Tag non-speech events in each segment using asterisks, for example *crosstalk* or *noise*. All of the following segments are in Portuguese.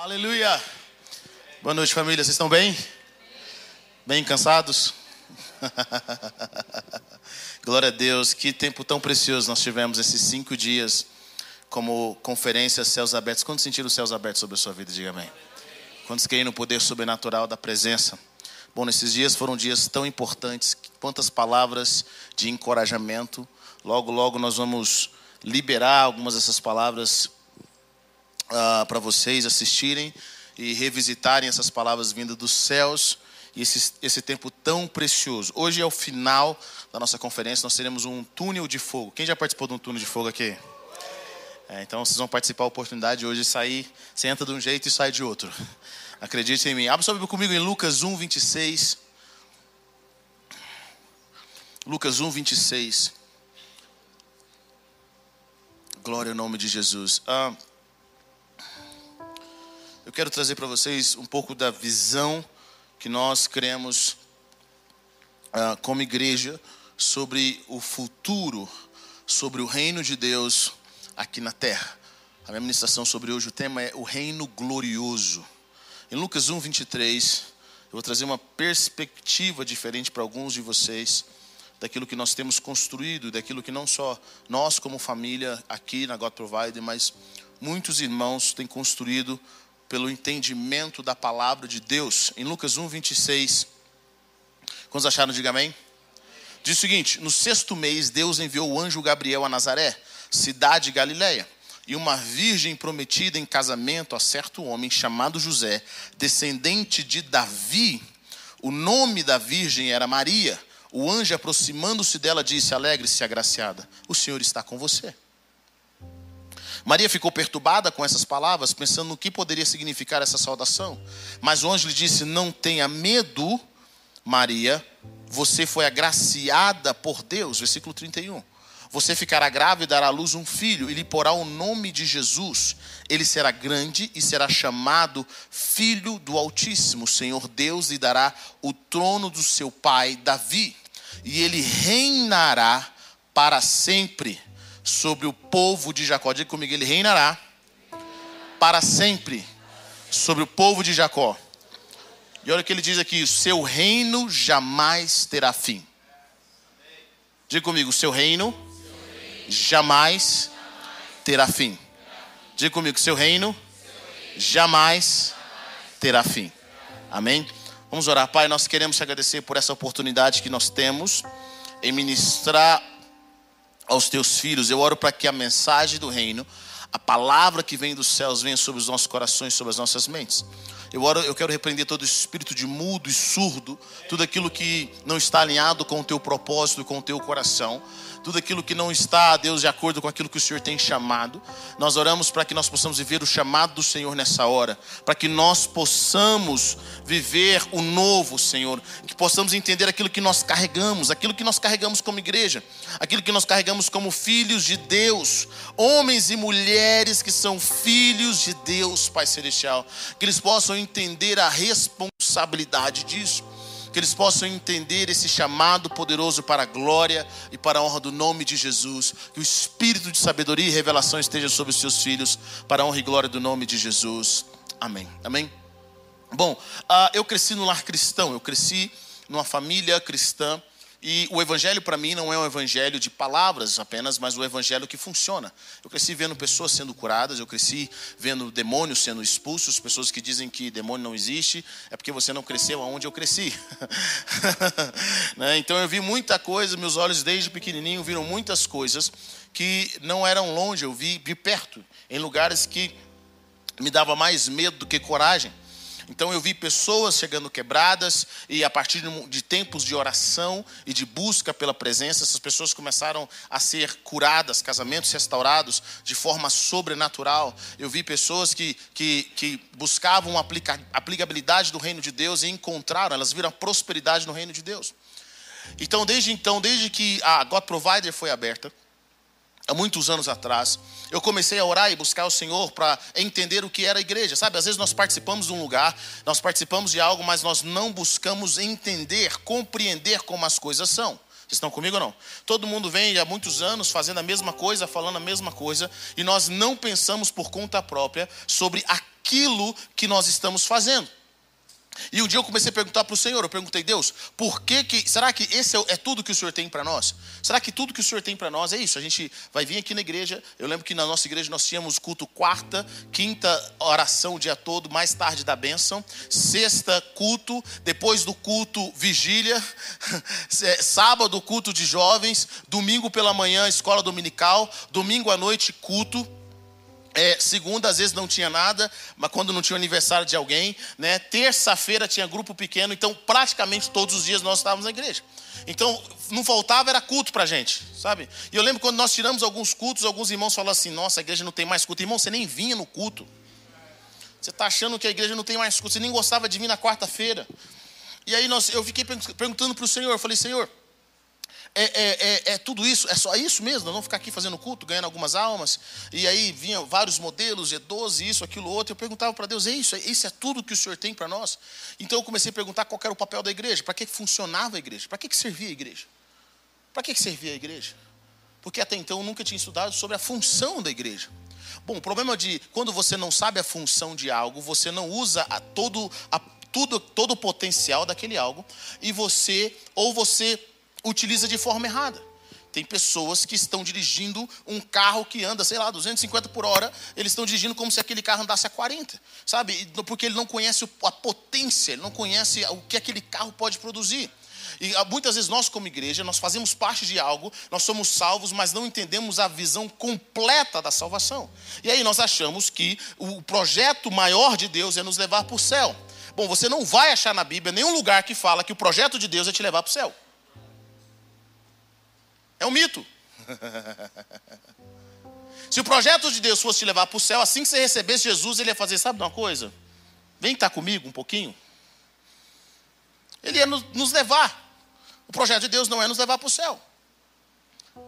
Aleluia! Boa noite, família. Vocês estão bem? Bem cansados? *laughs* Glória a Deus. Que tempo tão precioso nós tivemos esses cinco dias como conferência Céus Abertos. Quantos sentiram céus abertos sobre a sua vida? Diga amém. Quantos creem no poder sobrenatural da presença? Bom, nesses dias foram dias tão importantes. Quantas palavras de encorajamento. Logo, logo nós vamos liberar algumas dessas palavras uh, para vocês assistirem e revisitarem essas palavras vindas dos céus e esse, esse tempo tão precioso. Hoje é o final da nossa conferência, nós teremos um túnel de fogo. Quem já participou de um túnel de fogo aqui? É, então vocês vão participar da oportunidade de hoje sair, você entra de um jeito e sai de outro. Acredite em mim. Abra sua Bíblia comigo em Lucas 1, 26. Lucas 1, 26. Glória ao nome de Jesus. Ah, eu quero trazer para vocês um pouco da visão que nós cremos uh, como igreja sobre o futuro, sobre o reino de Deus aqui na terra. A minha ministração sobre hoje, o tema é o reino glorioso. Em Lucas 1, 23, eu vou trazer uma perspectiva diferente para alguns de vocês daquilo que nós temos construído, daquilo que não só nós como família aqui na God Provider, mas muitos irmãos têm construído pelo entendimento da palavra de Deus. Em Lucas 1, 26. Quantos acharam? Diga amém. Diz o seguinte: No sexto mês, Deus enviou o anjo Gabriel a Nazaré, cidade de Galiléia, e uma virgem prometida em casamento a certo homem chamado José, descendente de Davi. O nome da virgem era Maria. O anjo, aproximando-se dela, disse: Alegre-se, agraciada, o Senhor está com você. Maria ficou perturbada com essas palavras, pensando no que poderia significar essa saudação. Mas o anjo lhe disse: Não tenha medo, Maria, você foi agraciada por Deus. Versículo 31. Você ficará grávida e dará à luz um filho, e lhe porá o nome de Jesus. Ele será grande e será chamado Filho do Altíssimo. O Senhor Deus lhe dará o trono do seu pai Davi, e ele reinará para sempre sobre o povo de Jacó. Diga comigo, ele reinará para sempre sobre o povo de Jacó. E olha o que ele diz aqui: seu reino jamais terá fim. Diga comigo, seu reino jamais terá fim. Diga comigo, seu reino jamais terá fim. Amém? Vamos orar, Pai. Nós queremos te agradecer por essa oportunidade que nós temos em ministrar aos teus filhos. Eu oro para que a mensagem do reino, a palavra que vem dos céus, venha sobre os nossos corações, sobre as nossas mentes. Eu, oro, eu quero repreender todo espírito de mudo e surdo, tudo aquilo que não está alinhado com o teu propósito, com o teu coração tudo aquilo que não está, Deus, de acordo com aquilo que o Senhor tem chamado. Nós oramos para que nós possamos viver o chamado do Senhor nessa hora, para que nós possamos viver o novo, Senhor, que possamos entender aquilo que nós carregamos, aquilo que nós carregamos como igreja, aquilo que nós carregamos como filhos de Deus, homens e mulheres que são filhos de Deus, Pai Celestial, que eles possam entender a responsabilidade disso que eles possam entender esse chamado poderoso para a glória e para a honra do nome de Jesus. Que o espírito de sabedoria e revelação esteja sobre os seus filhos, para a honra e glória do nome de Jesus. Amém. Amém. Bom, uh, eu cresci no lar cristão, eu cresci numa família cristã. E o evangelho para mim não é um evangelho de palavras apenas, mas o evangelho que funciona. Eu cresci vendo pessoas sendo curadas, eu cresci vendo demônios sendo expulsos, pessoas que dizem que demônio não existe, é porque você não cresceu aonde eu cresci. *laughs* né? Então eu vi muita coisa, meus olhos desde pequenininho viram muitas coisas que não eram longe, eu vi de perto, em lugares que me dava mais medo do que coragem. Então eu vi pessoas chegando quebradas e a partir de tempos de oração e de busca pela presença, essas pessoas começaram a ser curadas, casamentos restaurados de forma sobrenatural. Eu vi pessoas que, que, que buscavam a aplicabilidade do reino de Deus e encontraram, elas viram a prosperidade no reino de Deus. Então, desde então, desde que a God Provider foi aberta, há muitos anos atrás, eu comecei a orar e buscar o Senhor para entender o que era a igreja. Sabe, às vezes nós participamos de um lugar, nós participamos de algo, mas nós não buscamos entender, compreender como as coisas são. Vocês estão comigo ou não? Todo mundo vem há muitos anos fazendo a mesma coisa, falando a mesma coisa, e nós não pensamos por conta própria sobre aquilo que nós estamos fazendo. E um dia eu comecei a perguntar para o Senhor, eu perguntei, Deus, por que que, será que esse é, é tudo que o Senhor tem para nós? Será que tudo que o Senhor tem para nós é isso? A gente vai vir aqui na igreja, eu lembro que na nossa igreja nós tínhamos culto quarta, quinta oração o dia todo, mais tarde da bênção, sexta culto, depois do culto vigília, *laughs* é, sábado culto de jovens, domingo pela manhã escola dominical, domingo à noite culto, é, segunda, às vezes não tinha nada, mas quando não tinha aniversário de alguém, né? Terça-feira tinha grupo pequeno, então praticamente todos os dias nós estávamos na igreja. Então, não faltava, era culto pra gente, sabe? E eu lembro quando nós tiramos alguns cultos, alguns irmãos falaram assim: nossa, a igreja não tem mais culto. Irmão, você nem vinha no culto. Você está achando que a igreja não tem mais culto, você nem gostava de vir na quarta-feira. E aí nós, eu fiquei perguntando para o Senhor, eu falei, Senhor, é, é, é, é, tudo isso, é só isso mesmo, nós vamos ficar aqui fazendo culto, ganhando algumas almas, e aí vinham vários modelos, G12, isso, aquilo, outro, eu perguntava para Deus, é isso, é, isso é tudo que o Senhor tem para nós? Então eu comecei a perguntar qual era o papel da igreja, para que funcionava a igreja, para que servia a igreja? Para que servia a igreja? Porque até então eu nunca tinha estudado sobre a função da igreja. Bom, o problema de quando você não sabe a função de algo, você não usa a todo, a, tudo, todo o potencial daquele algo, e você, ou você utiliza de forma errada. Tem pessoas que estão dirigindo um carro que anda, sei lá, 250 por hora, eles estão dirigindo como se aquele carro andasse a 40, sabe? Porque ele não conhece a potência, ele não conhece o que aquele carro pode produzir. E ah, muitas vezes nós, como igreja, nós fazemos parte de algo, nós somos salvos, mas não entendemos a visão completa da salvação. E aí nós achamos que o projeto maior de Deus é nos levar para o céu. Bom, você não vai achar na Bíblia nenhum lugar que fala que o projeto de Deus é te levar para o céu. É um mito. *laughs* Se o projeto de Deus fosse te levar para o céu, assim que você recebesse Jesus, ele ia fazer, sabe de uma coisa? Vem estar comigo um pouquinho. Ele ia nos levar. O projeto de Deus não é nos levar para o céu.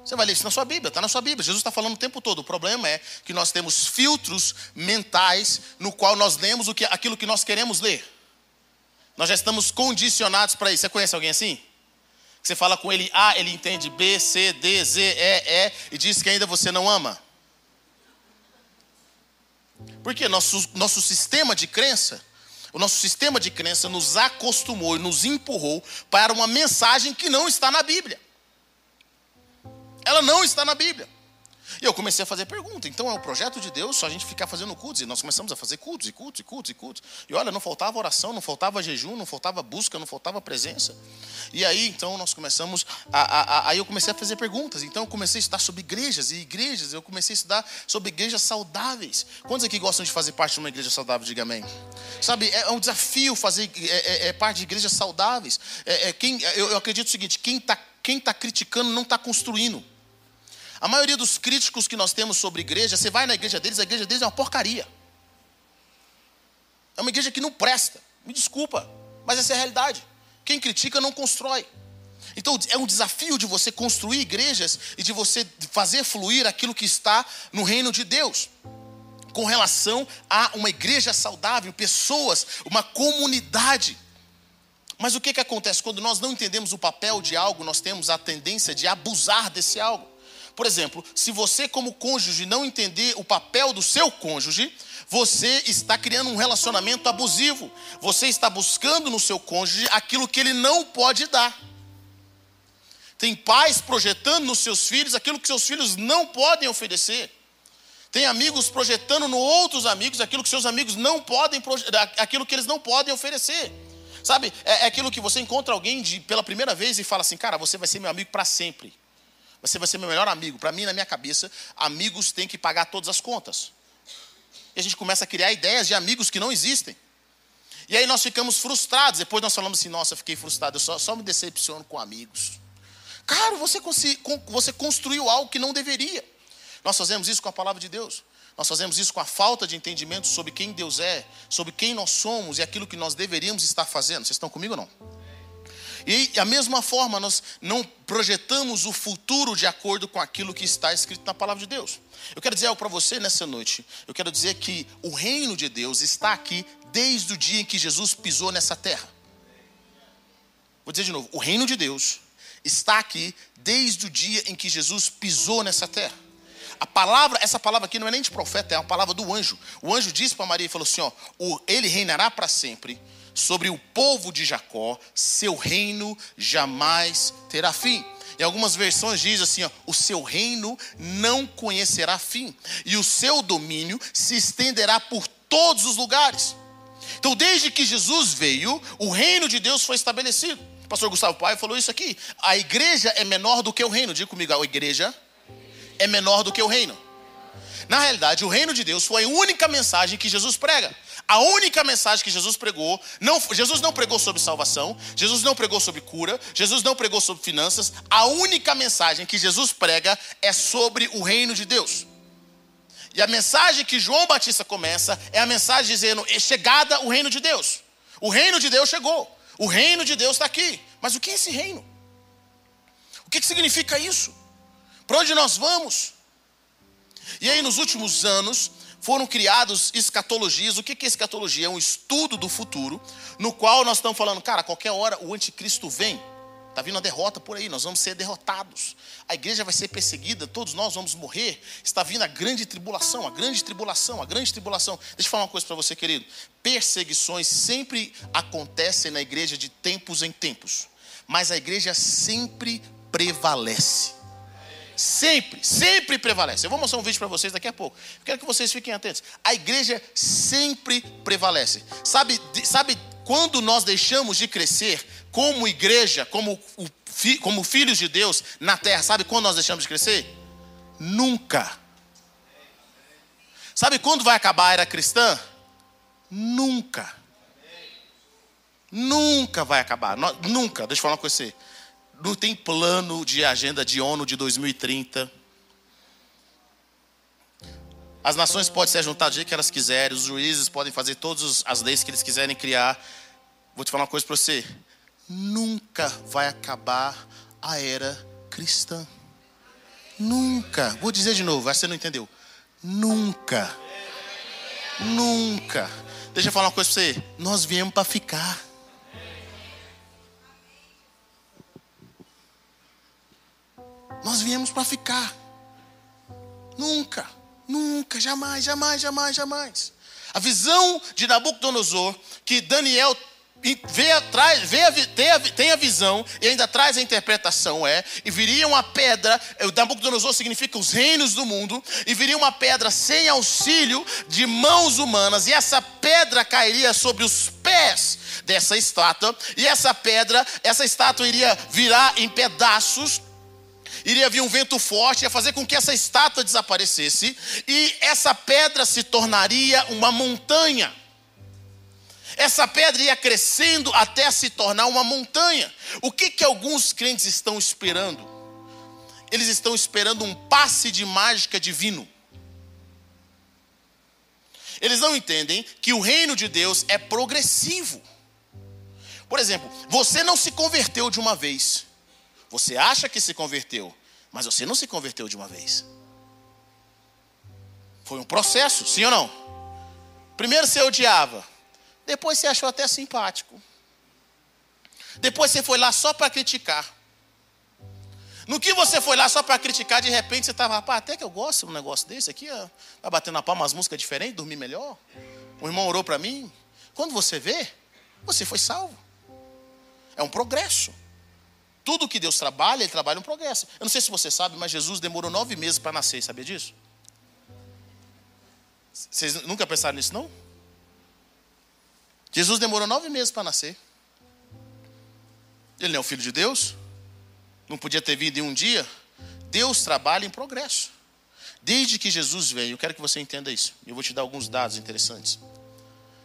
Você vai ler isso na sua Bíblia, está na sua Bíblia. Jesus está falando o tempo todo. O problema é que nós temos filtros mentais no qual nós lemos o que, aquilo que nós queremos ler. Nós já estamos condicionados para isso. Você conhece alguém assim? Você fala com ele A, ele entende B, C, D, Z, E, E e diz que ainda você não ama. Porque nosso, nosso sistema de crença, o nosso sistema de crença nos acostumou e nos empurrou para uma mensagem que não está na Bíblia. Ela não está na Bíblia. E eu comecei a fazer pergunta. Então é o projeto de Deus só a gente ficar fazendo cultos. E nós começamos a fazer cultos e cultos e cultos e cultos. E olha, não faltava oração, não faltava jejum, não faltava busca, não faltava presença. E aí então nós começamos a, a, a, aí eu comecei a fazer perguntas. Então eu comecei a estudar sobre igrejas e igrejas. Eu comecei a estudar sobre igrejas saudáveis. Quantos aqui gostam de fazer parte de uma igreja saudável? Diga amém. Sabe, é, é um desafio fazer é, é, é parte de igrejas saudáveis. É, é quem, eu, eu acredito o seguinte: quem está quem tá criticando não está construindo. A maioria dos críticos que nós temos sobre igreja, você vai na igreja deles, a igreja deles é uma porcaria. É uma igreja que não presta. Me desculpa, mas essa é a realidade. Quem critica não constrói. Então é um desafio de você construir igrejas e de você fazer fluir aquilo que está no reino de Deus. Com relação a uma igreja saudável, pessoas, uma comunidade. Mas o que, que acontece? Quando nós não entendemos o papel de algo, nós temos a tendência de abusar desse algo. Por exemplo, se você, como cônjuge, não entender o papel do seu cônjuge, você está criando um relacionamento abusivo. Você está buscando no seu cônjuge aquilo que ele não pode dar. Tem pais projetando nos seus filhos aquilo que seus filhos não podem oferecer. Tem amigos projetando no outros amigos aquilo que seus amigos não podem, aquilo que eles não podem oferecer. Sabe, é, é aquilo que você encontra alguém de, pela primeira vez e fala assim, cara, você vai ser meu amigo para sempre. Você vai ser meu melhor amigo. Para mim, na minha cabeça, amigos têm que pagar todas as contas. E a gente começa a criar ideias de amigos que não existem. E aí nós ficamos frustrados. Depois nós falamos assim: nossa, fiquei frustrado, eu só, só me decepciono com amigos. Cara, você, você construiu algo que não deveria. Nós fazemos isso com a palavra de Deus. Nós fazemos isso com a falta de entendimento sobre quem Deus é, sobre quem nós somos e aquilo que nós deveríamos estar fazendo. Vocês estão comigo ou não? E da mesma forma, nós não projetamos o futuro de acordo com aquilo que está escrito na palavra de Deus. Eu quero dizer algo para você nessa noite. Eu quero dizer que o reino de Deus está aqui desde o dia em que Jesus pisou nessa terra. Vou dizer de novo: o reino de Deus está aqui desde o dia em que Jesus pisou nessa terra. a palavra, essa palavra aqui não é nem de profeta, é uma palavra do anjo. O anjo disse para Maria e falou assim: ó, ele reinará para sempre sobre o povo de Jacó, seu reino jamais terá fim. Em algumas versões diz assim: ó, o seu reino não conhecerá fim, e o seu domínio se estenderá por todos os lugares. Então, desde que Jesus veio, o reino de Deus foi estabelecido. O pastor Gustavo Pai falou isso aqui. A igreja é menor do que o reino. Diga comigo, a igreja é menor do que o reino. Na realidade, o reino de Deus foi a única mensagem que Jesus prega. A única mensagem que Jesus pregou, não, Jesus não pregou sobre salvação, Jesus não pregou sobre cura, Jesus não pregou sobre finanças. A única mensagem que Jesus prega é sobre o reino de Deus. E a mensagem que João Batista começa é a mensagem dizendo: é chegada o reino de Deus. O reino de Deus chegou. O reino de Deus está aqui. Mas o que é esse reino? O que, que significa isso? Para onde nós vamos? E aí, nos últimos anos, foram criados escatologias. O que é escatologia? É um estudo do futuro, no qual nós estamos falando, cara, a qualquer hora o anticristo vem. Está vindo a derrota por aí, nós vamos ser derrotados. A igreja vai ser perseguida, todos nós vamos morrer. Está vindo a grande tribulação, a grande tribulação, a grande tribulação. Deixa eu falar uma coisa para você, querido. Perseguições sempre acontecem na igreja de tempos em tempos, mas a igreja sempre prevalece. Sempre, sempre prevalece. Eu vou mostrar um vídeo para vocês daqui a pouco. quero que vocês fiquem atentos. A igreja sempre prevalece. Sabe, sabe quando nós deixamos de crescer como igreja, como, como filhos de Deus na terra? Sabe quando nós deixamos de crescer? Nunca. Sabe quando vai acabar a era cristã? Nunca. Nunca vai acabar. Nunca. Deixa eu falar coisa você não tem plano de agenda de ONU de 2030. As nações podem se juntar do jeito que elas quiserem, os juízes podem fazer todas as leis que eles quiserem criar. Vou te falar uma coisa para você: nunca vai acabar a era cristã. Nunca. Vou dizer de novo, você não entendeu. Nunca. Nunca. Deixa eu falar uma coisa para você. Nós viemos para ficar. Nós viemos para ficar. Nunca, nunca, jamais, jamais, jamais, jamais. A visão de Nabucodonosor, que Daniel vê atrás, vê a, tem, a, tem a visão e ainda traz a interpretação é, e viria uma pedra, o Nabucodonosor significa os reinos do mundo, e viria uma pedra sem auxílio de mãos humanas, e essa pedra cairia sobre os pés dessa estátua, e essa pedra, essa estátua iria virar em pedaços, iria vir um vento forte, ia fazer com que essa estátua desaparecesse, e essa pedra se tornaria uma montanha. Essa pedra ia crescendo até se tornar uma montanha. O que, que alguns crentes estão esperando? Eles estão esperando um passe de mágica divino. Eles não entendem que o reino de Deus é progressivo. Por exemplo, você não se converteu de uma vez. Você acha que se converteu, mas você não se converteu de uma vez. Foi um processo, sim ou não? Primeiro você odiava, depois você achou até simpático. Depois você foi lá só para criticar. No que você foi lá só para criticar, de repente você estava, rapaz, até que eu gosto de um negócio desse aqui, ó, vai batendo na palma umas músicas diferentes, dormir melhor. O irmão orou para mim. Quando você vê, você foi salvo. É um progresso. Tudo que Deus trabalha, Ele trabalha um progresso. Eu não sei se você sabe, mas Jesus demorou nove meses para nascer, sabia disso? Vocês nunca pensaram nisso, não? Jesus demorou nove meses para nascer. Ele não é o filho de Deus? Não podia ter vindo em um dia? Deus trabalha em progresso. Desde que Jesus veio, eu quero que você entenda isso. Eu vou te dar alguns dados interessantes.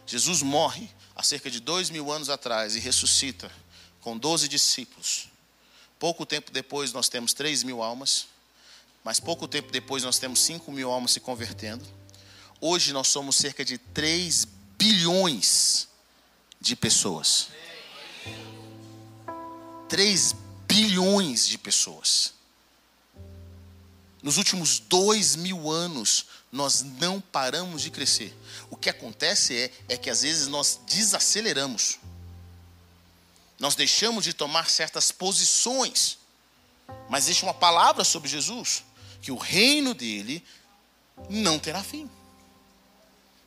Jesus morre há cerca de dois mil anos atrás e ressuscita com doze discípulos. Pouco tempo depois nós temos 3 mil almas, mas pouco tempo depois nós temos 5 mil almas se convertendo. Hoje nós somos cerca de 3 bilhões de pessoas. 3 bilhões de pessoas. Nos últimos dois mil anos, nós não paramos de crescer. O que acontece é, é que às vezes nós desaceleramos. Nós deixamos de tomar certas posições. Mas existe uma palavra sobre Jesus que o reino dele não terá fim.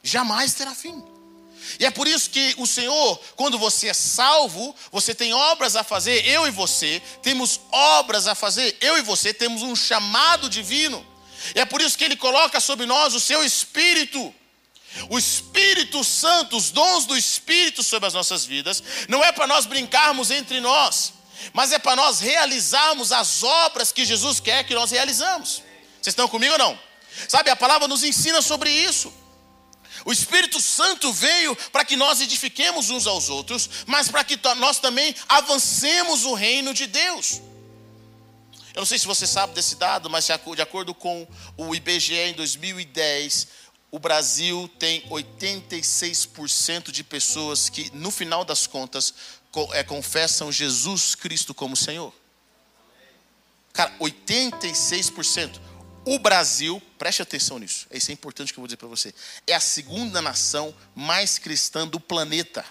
Jamais terá fim. E é por isso que o Senhor, quando você é salvo, você tem obras a fazer, eu e você temos obras a fazer, eu e você temos um chamado divino. E é por isso que Ele coloca sobre nós o seu Espírito. O Espírito Santo, os dons do Espírito sobre as nossas vidas, não é para nós brincarmos entre nós, mas é para nós realizarmos as obras que Jesus quer que nós realizamos. Vocês estão comigo ou não? Sabe, a palavra nos ensina sobre isso. O Espírito Santo veio para que nós edifiquemos uns aos outros, mas para que nós também avancemos o reino de Deus. Eu não sei se você sabe desse dado, mas de acordo com o IBGE em 2010, o Brasil tem 86% de pessoas que, no final das contas, é, confessam Jesus Cristo como Senhor. Cara, 86%. O Brasil, preste atenção nisso, isso é importante que eu vou dizer para você, é a segunda nação mais cristã do planeta.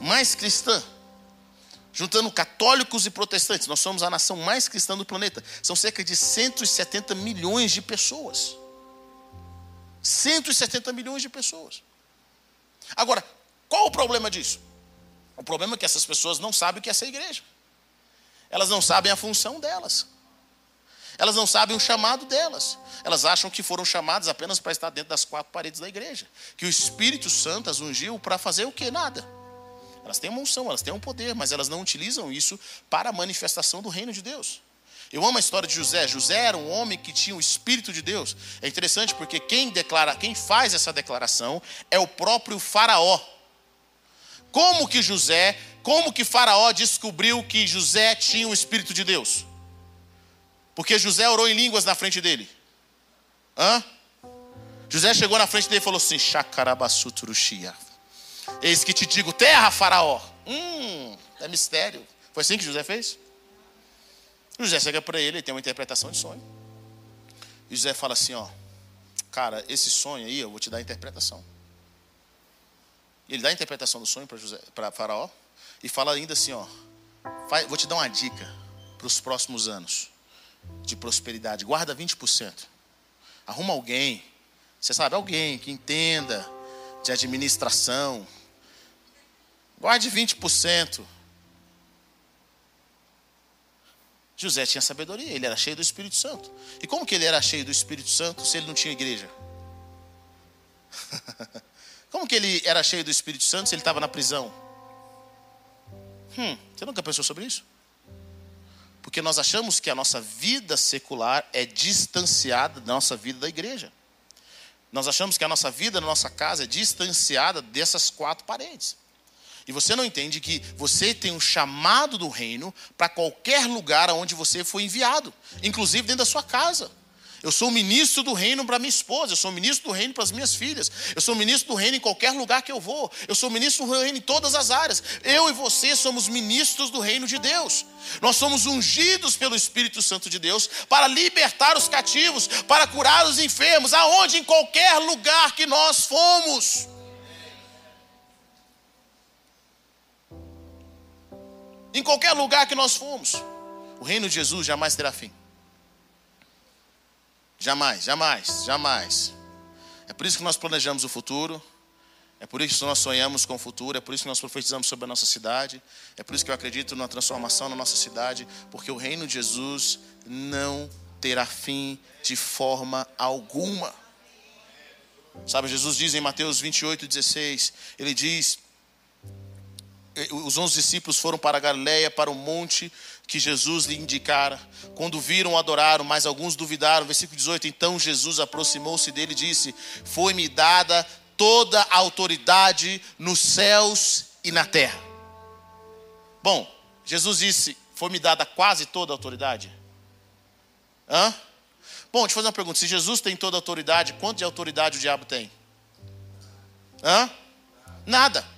Mais cristã. Juntando católicos e protestantes, nós somos a nação mais cristã do planeta. São cerca de 170 milhões de pessoas. 170 milhões de pessoas. Agora, qual o problema disso? O problema é que essas pessoas não sabem o que é essa igreja. Elas não sabem a função delas. Elas não sabem o chamado delas. Elas acham que foram chamadas apenas para estar dentro das quatro paredes da igreja. Que o Espírito Santo as ungiu para fazer o que? Nada. Elas têm uma unção, elas têm um poder, mas elas não utilizam isso para a manifestação do reino de Deus. Eu amo a história de José. José era um homem que tinha o Espírito de Deus. É interessante porque quem declara, quem faz essa declaração é o próprio Faraó. Como que José, como que Faraó descobriu que José tinha o Espírito de Deus? Porque José orou em línguas na frente dele. Hã? José chegou na frente dele e falou assim: Chacarabassuturuxia. Eis que te digo, terra, Faraó. Hum, é mistério. Foi assim que José fez? José chega para ele, ele tem uma interpretação de sonho. E José fala assim: Ó, cara, esse sonho aí eu vou te dar a interpretação. Ele dá a interpretação do sonho para Faraó e fala ainda assim: Ó, vou te dar uma dica para os próximos anos de prosperidade, guarda 20%. Arruma alguém, você sabe, alguém que entenda de administração. Guarde 20%. José tinha sabedoria, ele era cheio do Espírito Santo. E como que ele era cheio do Espírito Santo se ele não tinha igreja? *laughs* como que ele era cheio do Espírito Santo se ele estava na prisão? Hum, você nunca pensou sobre isso? Porque nós achamos que a nossa vida secular é distanciada da nossa vida da igreja. Nós achamos que a nossa vida na nossa casa é distanciada dessas quatro paredes. E você não entende que você tem um chamado do reino para qualquer lugar aonde você foi enviado, inclusive dentro da sua casa. Eu sou ministro do reino para minha esposa, eu sou ministro do reino para as minhas filhas, eu sou ministro do reino em qualquer lugar que eu vou, eu sou ministro do reino em todas as áreas. Eu e você somos ministros do reino de Deus. Nós somos ungidos pelo Espírito Santo de Deus para libertar os cativos, para curar os enfermos, aonde em qualquer lugar que nós fomos. Em qualquer lugar que nós fomos, o reino de Jesus jamais terá fim. Jamais, jamais, jamais. É por isso que nós planejamos o futuro. É por isso que nós sonhamos com o futuro, é por isso que nós profetizamos sobre a nossa cidade, é por isso que eu acredito na transformação na nossa cidade, porque o reino de Jesus não terá fim de forma alguma. Sabe, Jesus diz em Mateus 28, 16, ele diz: os onze discípulos foram para a Galileia, para o monte que Jesus lhe indicara. Quando viram, adoraram, mas alguns duvidaram. Versículo 18: Então Jesus aproximou-se dele e disse: Foi-me dada toda a autoridade nos céus e na terra. Bom, Jesus disse: Foi-me dada quase toda a autoridade. Hã? Bom, deixa eu fazer uma pergunta: se Jesus tem toda a autoridade, quanto de autoridade o diabo tem? Hã? Nada.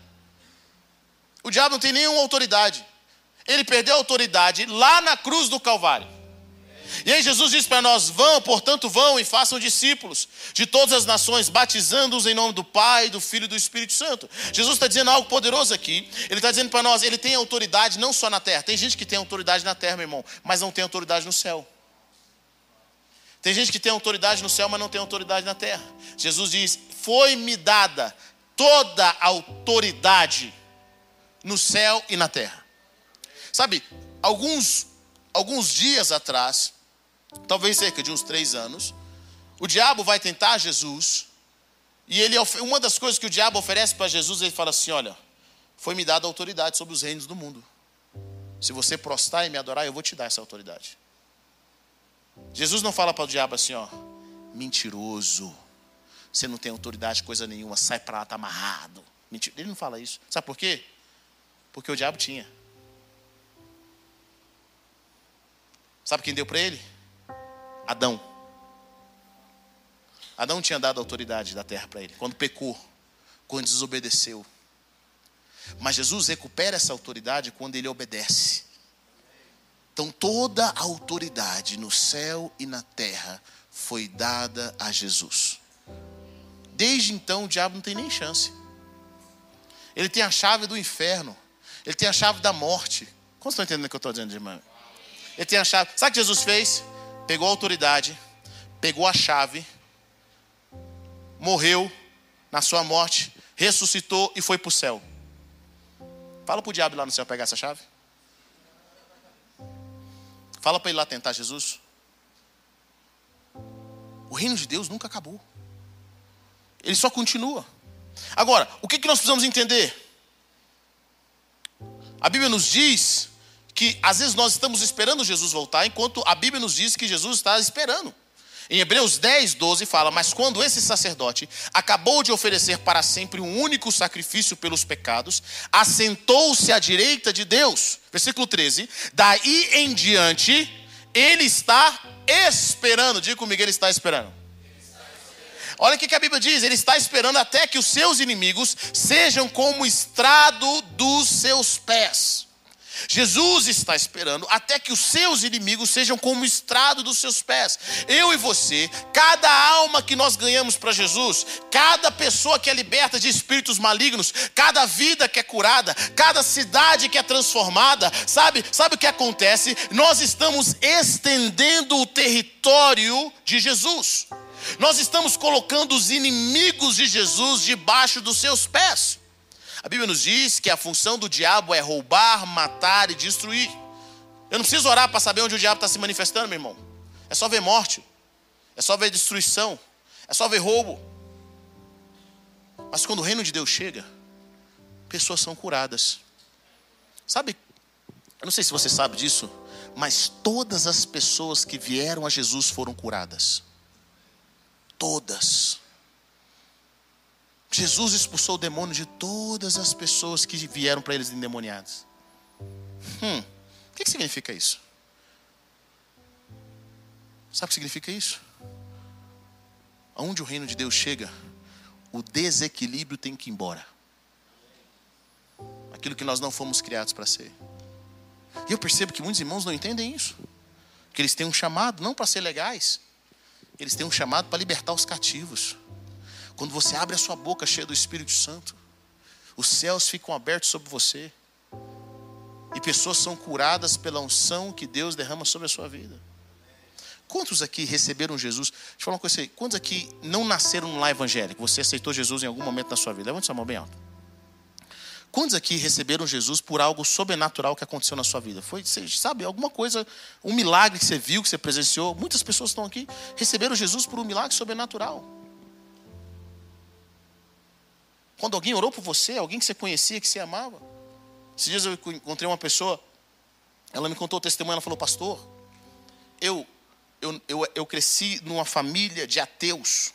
O diabo não tem nenhuma autoridade ele perdeu a autoridade lá na cruz do Calvário. E aí Jesus diz para nós: vão, portanto, vão e façam discípulos de todas as nações, batizando-os em nome do Pai, do Filho e do Espírito Santo. Jesus está dizendo algo poderoso aqui. Ele está dizendo para nós: ele tem autoridade não só na terra. Tem gente que tem autoridade na terra, meu irmão, mas não tem autoridade no céu. Tem gente que tem autoridade no céu, mas não tem autoridade na terra. Jesus diz: Foi-me dada toda a autoridade no céu e na terra. Sabe, alguns, alguns dias atrás, talvez cerca de uns três anos, o diabo vai tentar Jesus, e ele uma das coisas que o diabo oferece para Jesus, ele fala assim: Olha, foi me dada autoridade sobre os reinos do mundo. Se você prostrar e me adorar, eu vou te dar essa autoridade. Jesus não fala para o diabo assim, ó, mentiroso. Você não tem autoridade, coisa nenhuma, sai para lá, está amarrado. Ele não fala isso. Sabe por quê? Porque o diabo tinha. Sabe quem deu para ele? Adão. Adão tinha dado autoridade da terra para ele, quando pecou, quando desobedeceu. Mas Jesus recupera essa autoridade quando ele obedece. Então toda a autoridade no céu e na terra foi dada a Jesus. Desde então o diabo não tem nem chance. Ele tem a chave do inferno. Ele tem a chave da morte. Como estão entendendo o que eu estou dizendo, irmão? Ele tem a chave. Sabe o que Jesus fez? Pegou a autoridade, pegou a chave, morreu na sua morte, ressuscitou e foi para o céu. Fala para o diabo lá no céu pegar essa chave. Fala para ele lá tentar Jesus. O reino de Deus nunca acabou. Ele só continua. Agora, o que, que nós precisamos entender? A Bíblia nos diz que às vezes nós estamos esperando Jesus voltar, enquanto a Bíblia nos diz que Jesus está esperando. Em Hebreus 10, 12 fala: Mas quando esse sacerdote acabou de oferecer para sempre um único sacrifício pelos pecados, assentou-se à direita de Deus. Versículo 13: Daí em diante, ele está esperando. Diga comigo, ele está esperando. Olha o que a Bíblia diz: Ele está esperando até que os seus inimigos sejam como estrado dos seus pés. Jesus está esperando até que os seus inimigos sejam como estrado dos seus pés. Eu e você, cada alma que nós ganhamos para Jesus, cada pessoa que é liberta de espíritos malignos, cada vida que é curada, cada cidade que é transformada, sabe? Sabe o que acontece? Nós estamos estendendo o território de Jesus. Nós estamos colocando os inimigos de Jesus debaixo dos seus pés. A Bíblia nos diz que a função do diabo é roubar, matar e destruir. Eu não preciso orar para saber onde o diabo está se manifestando, meu irmão. É só ver morte, é só ver destruição, é só ver roubo. Mas quando o reino de Deus chega, pessoas são curadas. Sabe, eu não sei se você sabe disso, mas todas as pessoas que vieram a Jesus foram curadas. Todas. Jesus expulsou o demônio de todas as pessoas que vieram para eles endemoniadas. Hum, o que, significa isso? Sabe o que significa isso? Aonde o reino de Deus chega, o desequilíbrio tem que ir embora. Aquilo que nós não fomos criados para ser. E eu percebo que muitos irmãos não entendem isso. Que eles têm um chamado não para ser legais, eles têm um chamado para libertar os cativos. Quando você abre a sua boca cheia do Espírito Santo, os céus ficam abertos sobre você. E pessoas são curadas pela unção que Deus derrama sobre a sua vida. Quantos aqui receberam Jesus? Deixa eu falar uma coisa aí. Quantos aqui não nasceram no lar evangélico? Você aceitou Jesus em algum momento da sua vida? Levante sua mão bem alta. Quantos aqui receberam Jesus por algo sobrenatural que aconteceu na sua vida? Foi, você sabe, alguma coisa, um milagre que você viu, que você presenciou. Muitas pessoas estão aqui, receberam Jesus por um milagre sobrenatural. Quando alguém orou por você, alguém que você conhecia, que você amava. Esses dias eu encontrei uma pessoa, ela me contou o testemunho, ela falou, pastor, eu, eu, eu, eu cresci numa família de ateus.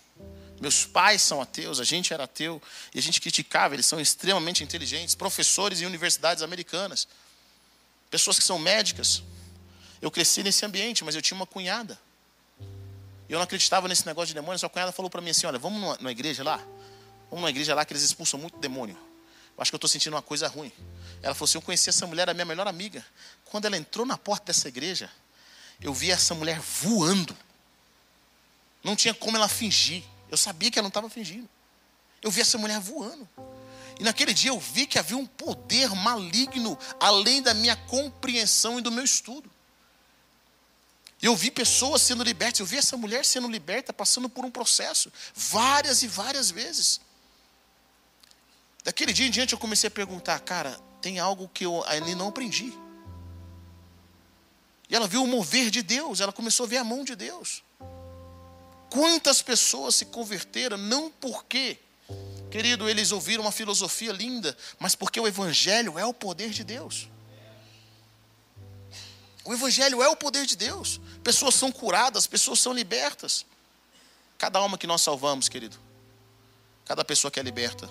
Meus pais são ateus, a gente era ateu, e a gente criticava, eles são extremamente inteligentes, professores em universidades americanas, pessoas que são médicas. Eu cresci nesse ambiente, mas eu tinha uma cunhada. Eu não acreditava nesse negócio de demônio, sua cunhada falou para mim assim: olha, vamos numa, numa igreja lá? Vamos numa igreja lá que eles expulsam muito demônio. Eu acho que eu estou sentindo uma coisa ruim. Ela falou assim: Eu conheci essa mulher, a minha melhor amiga. Quando ela entrou na porta dessa igreja, eu vi essa mulher voando. Não tinha como ela fingir. Eu sabia que ela não estava fingindo. Eu vi essa mulher voando. E naquele dia eu vi que havia um poder maligno além da minha compreensão e do meu estudo. Eu vi pessoas sendo libertas, eu vi essa mulher sendo liberta, passando por um processo, várias e várias vezes. Daquele dia em diante eu comecei a perguntar, cara, tem algo que eu ali não aprendi. E ela viu o mover de Deus, ela começou a ver a mão de Deus. Quantas pessoas se converteram, não porque, querido, eles ouviram uma filosofia linda, mas porque o Evangelho é o poder de Deus. O Evangelho é o poder de Deus. Pessoas são curadas, pessoas são libertas. Cada alma que nós salvamos, querido, cada pessoa que é liberta,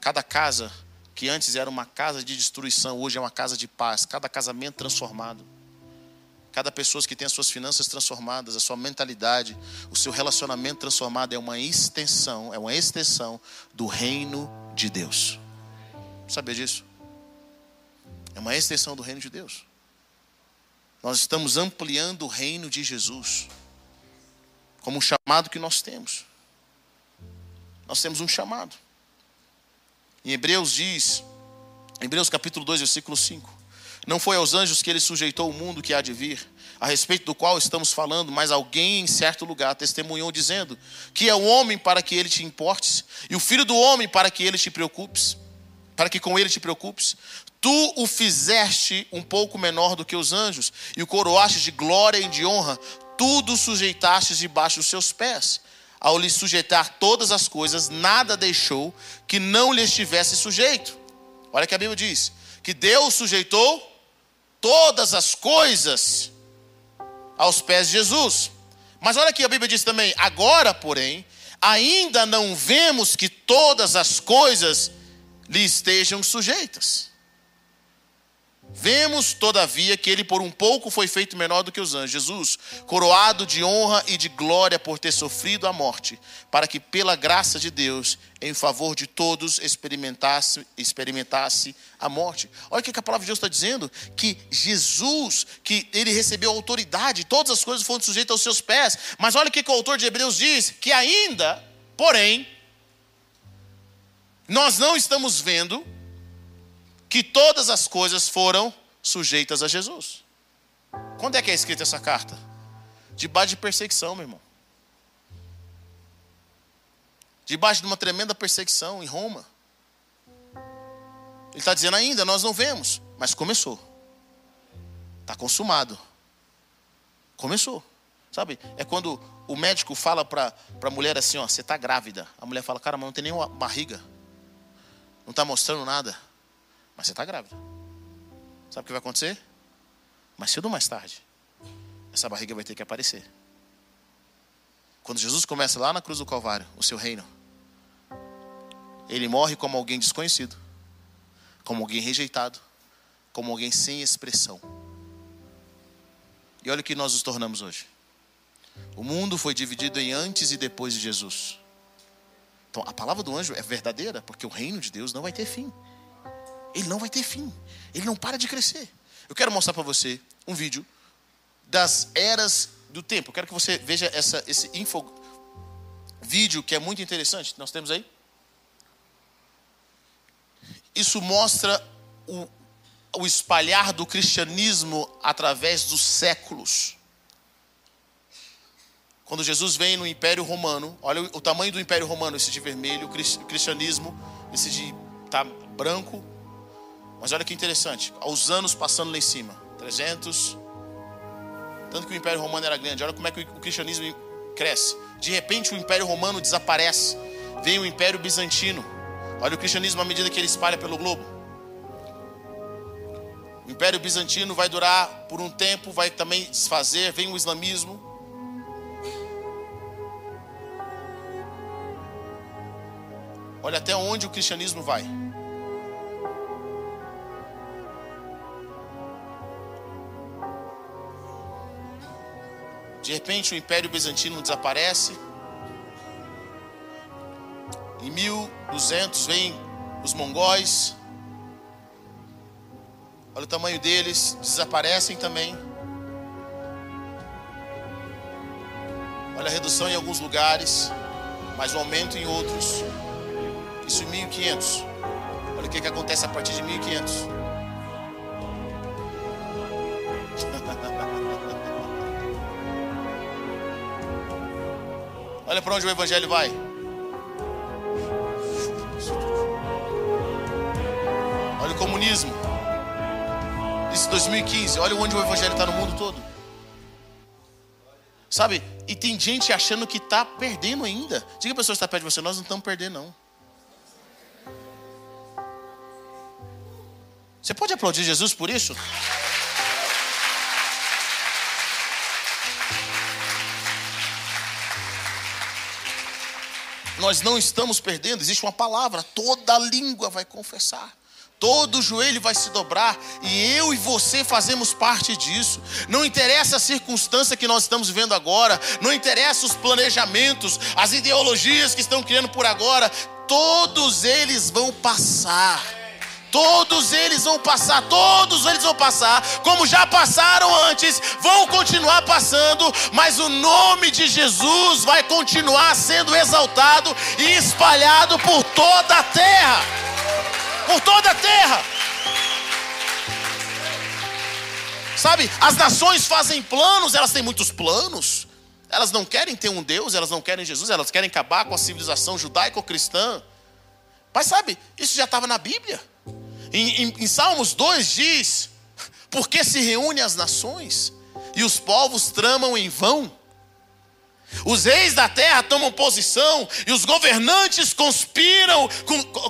cada casa que antes era uma casa de destruição, hoje é uma casa de paz, cada casamento transformado. Cada pessoa que tem as suas finanças transformadas, a sua mentalidade, o seu relacionamento transformado é uma extensão, é uma extensão do reino de Deus. Sabia disso? É uma extensão do reino de Deus. Nós estamos ampliando o reino de Jesus. Como um chamado que nós temos. Nós temos um chamado. Em Hebreus diz, Hebreus capítulo 2, versículo 5. Não foi aos anjos que ele sujeitou o mundo que há de vir, a respeito do qual estamos falando, mas alguém em certo lugar testemunhou dizendo que é o homem para que ele te importes e o filho do homem para que ele te preocupes, para que com ele te preocupes. Tu o fizeste um pouco menor do que os anjos e o coroaste de glória e de honra, tudo sujeitaste debaixo dos seus pés. Ao lhe sujeitar todas as coisas, nada deixou que não lhe estivesse sujeito. Olha que a Bíblia diz: que Deus sujeitou todas as coisas aos pés de Jesus. Mas olha aqui, a Bíblia diz também: agora, porém, ainda não vemos que todas as coisas lhe estejam sujeitas. Vemos, todavia, que ele por um pouco foi feito menor do que os anjos. Jesus, coroado de honra e de glória por ter sofrido a morte, para que, pela graça de Deus, em favor de todos, experimentasse, experimentasse a morte. Olha o que a palavra de Deus está dizendo: que Jesus, que ele recebeu autoridade, todas as coisas foram sujeitas aos seus pés. Mas olha o que o autor de Hebreus diz: que ainda, porém, nós não estamos vendo que todas as coisas foram sujeitas a Jesus. Quando é que é escrita essa carta? Debaixo de perseguição, meu irmão. Debaixo de uma tremenda perseguição em Roma. Ele está dizendo ainda, nós não vemos, mas começou. Está consumado. Começou. Sabe? É quando o médico fala para a mulher assim: ó, você está grávida. A mulher fala: cara, mas não tem nenhuma barriga. Não está mostrando nada. Mas você está grávida. Sabe o que vai acontecer? Mais cedo ou mais tarde, essa barriga vai ter que aparecer. Quando Jesus começa lá na cruz do Calvário, o seu reino, ele morre como alguém desconhecido, como alguém rejeitado, como alguém sem expressão. E olha o que nós nos tornamos hoje. O mundo foi dividido em antes e depois de Jesus. Então a palavra do anjo é verdadeira, porque o reino de Deus não vai ter fim ele não vai ter fim. Ele não para de crescer. Eu quero mostrar para você um vídeo das eras do tempo. Eu quero que você veja essa, esse info vídeo que é muito interessante. Nós temos aí. Isso mostra o, o espalhar do cristianismo através dos séculos. Quando Jesus vem no Império Romano, olha o, o tamanho do Império Romano, esse de vermelho, o cristianismo, esse de tá, branco, mas olha que interessante, aos anos passando lá em cima, 300, tanto que o Império Romano era grande, olha como é que o cristianismo cresce. De repente o Império Romano desaparece, vem o Império Bizantino. Olha o cristianismo à medida que ele espalha pelo globo. O Império Bizantino vai durar por um tempo, vai também desfazer, vem o islamismo. Olha até onde o cristianismo vai. De repente o Império Bizantino desaparece. Em 1200 vem os mongóis. Olha o tamanho deles, desaparecem também. Olha a redução em alguns lugares, mas o aumento em outros. Isso em 1500. Olha o que, que acontece a partir de 1500. Olha para onde o evangelho vai. Olha o comunismo. Isso 2015. Olha onde o evangelho está no mundo todo. Sabe? E tem gente achando que está perdendo ainda. Diga a pessoa que está perto de você, nós não estamos perdendo, não. Você pode aplaudir Jesus por isso? Nós não estamos perdendo, existe uma palavra, toda língua vai confessar. Todo joelho vai se dobrar e eu e você fazemos parte disso. Não interessa a circunstância que nós estamos vivendo agora, não interessa os planejamentos, as ideologias que estão criando por agora, todos eles vão passar. Todos eles vão passar, todos eles vão passar, como já passaram antes, vão continuar passando, mas o nome de Jesus vai continuar sendo exaltado e espalhado por toda a terra. Por toda a terra. Sabe, as nações fazem planos, elas têm muitos planos. Elas não querem ter um Deus, elas não querem Jesus, elas querem acabar com a civilização judaico-cristã. Mas sabe, isso já estava na Bíblia. Em, em, em Salmos 2 diz: Porque se reúnem as nações e os povos tramam em vão. Os reis da terra tomam posição e os governantes conspiram,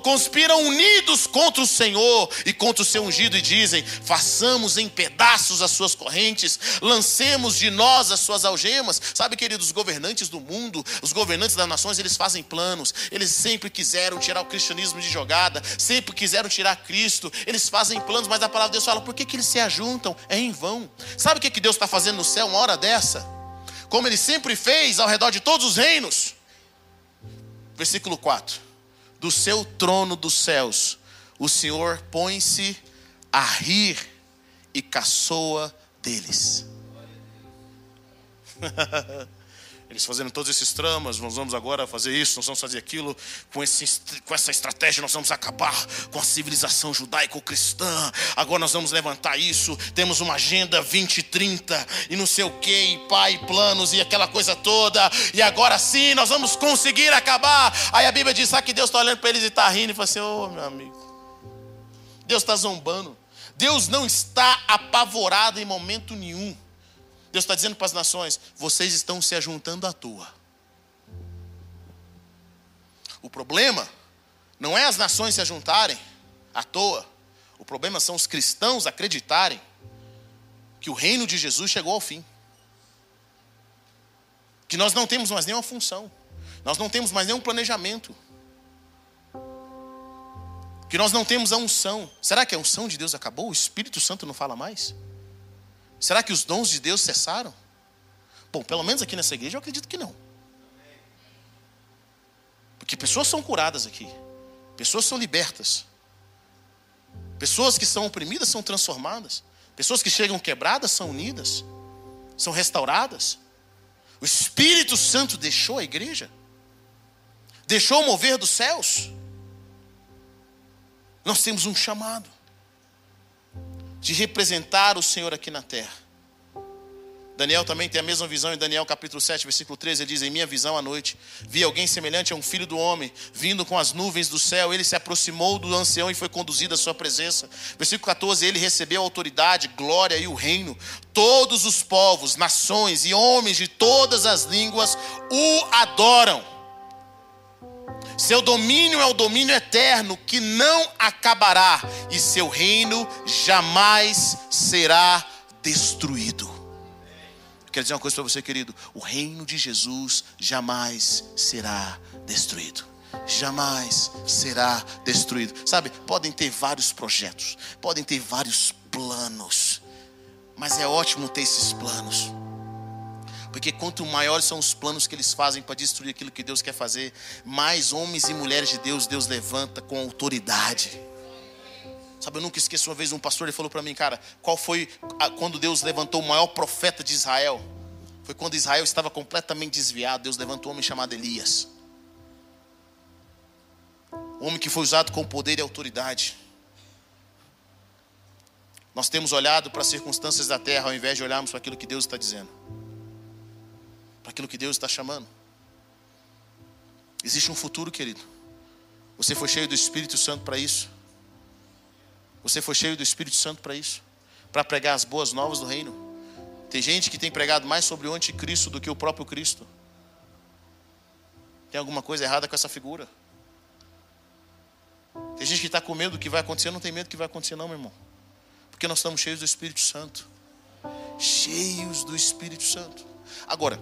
conspiram unidos contra o Senhor e contra o seu ungido e dizem: façamos em pedaços as suas correntes, lancemos de nós as suas algemas. Sabe, queridos, os governantes do mundo, os governantes das nações, eles fazem planos. Eles sempre quiseram tirar o cristianismo de jogada, sempre quiseram tirar Cristo. Eles fazem planos, mas a palavra de Deus fala: por que, que eles se ajuntam? É em vão. Sabe o que, que Deus está fazendo no céu uma hora dessa? Como ele sempre fez ao redor de todos os reinos. Versículo 4: Do seu trono dos céus, o Senhor põe-se a rir e caçoa deles. *laughs* Eles fazendo todos esses tramas, nós vamos agora fazer isso, nós vamos fazer aquilo, com, esse, com essa estratégia nós vamos acabar com a civilização judaico-cristã. Agora nós vamos levantar isso, temos uma agenda 2030 e não sei o que, e pai, planos e aquela coisa toda, e agora sim nós vamos conseguir acabar. Aí a Bíblia diz: sabe que Deus está olhando para eles e está rindo e fala assim: Ô oh, meu amigo, Deus está zombando. Deus não está apavorado em momento nenhum. Deus está dizendo para as nações: vocês estão se ajuntando à toa. O problema não é as nações se ajuntarem à toa. O problema são os cristãos acreditarem que o reino de Jesus chegou ao fim. Que nós não temos mais nenhuma função. Nós não temos mais nenhum planejamento. Que nós não temos a unção. Será que a unção de Deus acabou? O Espírito Santo não fala mais? Será que os dons de Deus cessaram? Bom, pelo menos aqui nessa igreja eu acredito que não. Porque pessoas são curadas aqui, pessoas são libertas, pessoas que são oprimidas são transformadas, pessoas que chegam quebradas são unidas, são restauradas. O Espírito Santo deixou a igreja, deixou o mover dos céus. Nós temos um chamado de representar o Senhor aqui na terra. Daniel também tem a mesma visão em Daniel capítulo 7, versículo 13, ele diz: Em minha visão à noite, vi alguém semelhante a um filho do homem, vindo com as nuvens do céu. Ele se aproximou do ancião e foi conduzido à sua presença. Versículo 14: Ele recebeu autoridade, glória e o reino. Todos os povos, nações e homens de todas as línguas o adoram. Seu domínio é o domínio eterno que não acabará, e seu reino jamais será destruído. quero dizer uma coisa para você, querido: o reino de Jesus jamais será destruído. Jamais será destruído. Sabe, podem ter vários projetos, podem ter vários planos, mas é ótimo ter esses planos porque quanto maiores são os planos que eles fazem para destruir aquilo que Deus quer fazer, mais homens e mulheres de Deus Deus levanta com autoridade. Sabe, eu nunca esqueço uma vez um pastor ele falou para mim, cara, qual foi a, quando Deus levantou o maior profeta de Israel? Foi quando Israel estava completamente desviado, Deus levantou um homem chamado Elias. Um homem que foi usado com poder e autoridade. Nós temos olhado para as circunstâncias da terra ao invés de olharmos para aquilo que Deus está dizendo para aquilo que Deus está chamando. Existe um futuro, querido. Você foi cheio do Espírito Santo para isso. Você foi cheio do Espírito Santo para isso. Para pregar as boas novas do reino. Tem gente que tem pregado mais sobre o anticristo do que o próprio Cristo. Tem alguma coisa errada com essa figura. Tem gente que está com medo do que vai acontecer, não tem medo do que vai acontecer, não, meu irmão. Porque nós estamos cheios do Espírito Santo. Cheios do Espírito Santo. Agora,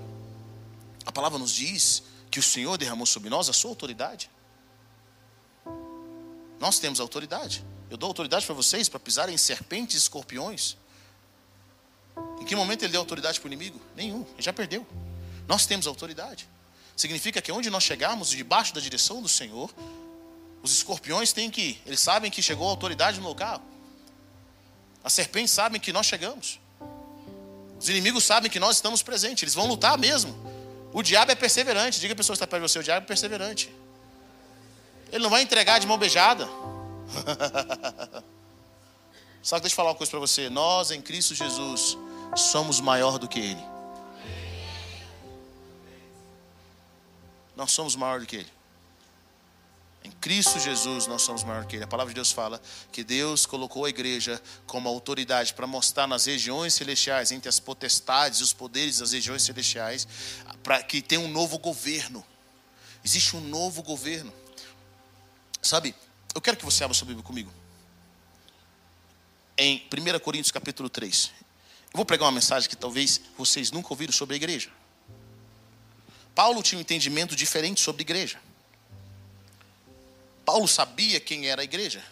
a palavra nos diz que o Senhor derramou sobre nós a sua autoridade. Nós temos autoridade. Eu dou autoridade para vocês para pisarem em serpentes e escorpiões. Em que momento ele deu autoridade para o inimigo? Nenhum, ele já perdeu. Nós temos autoridade. Significa que onde nós chegarmos, debaixo da direção do Senhor, os escorpiões têm que ir. Eles sabem que chegou a autoridade no local. As serpentes sabem que nós chegamos. Os inimigos sabem que nós estamos presentes. Eles vão lutar mesmo. O diabo é perseverante. Diga a pessoa que está perto de você: o diabo é perseverante. Ele não vai entregar de mão beijada. *laughs* Só que deixa eu falar uma coisa para você. Nós em Cristo Jesus somos maior do que Ele. Nós somos maior do que Ele. Em Cristo Jesus nós somos maior que Ele. A palavra de Deus fala que Deus colocou a igreja como autoridade para mostrar nas regiões celestiais, entre as potestades e os poderes das regiões celestiais, para que tem um novo governo. Existe um novo governo. Sabe, eu quero que você abra sua Bíblia comigo. Em 1 Coríntios capítulo 3. Eu vou pregar uma mensagem que talvez vocês nunca ouviram sobre a igreja. Paulo tinha um entendimento diferente sobre a igreja. Paulo sabia quem era a igreja.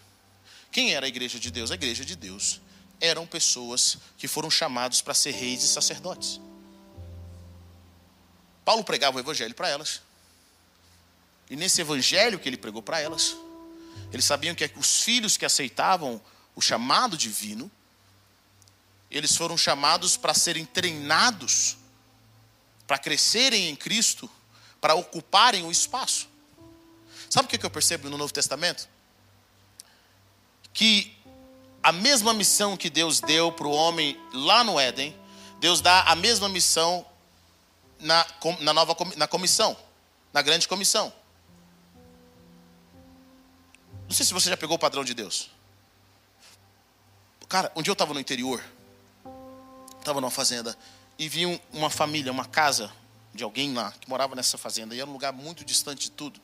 Quem era a igreja de Deus? A igreja de Deus eram pessoas que foram chamados para ser reis e sacerdotes. Paulo pregava o evangelho para elas. E nesse evangelho que ele pregou para elas, eles sabiam que os filhos que aceitavam o chamado divino, eles foram chamados para serem treinados, para crescerem em Cristo, para ocuparem o espaço. Sabe o que eu percebo no Novo Testamento? Que a mesma missão que Deus deu para o homem lá no Éden, Deus dá a mesma missão na, na nova na comissão, na grande comissão. Não sei se você já pegou o padrão de Deus. Cara, um dia eu estava no interior, estava numa fazenda, e vi uma família, uma casa de alguém lá, que morava nessa fazenda, e era um lugar muito distante de tudo.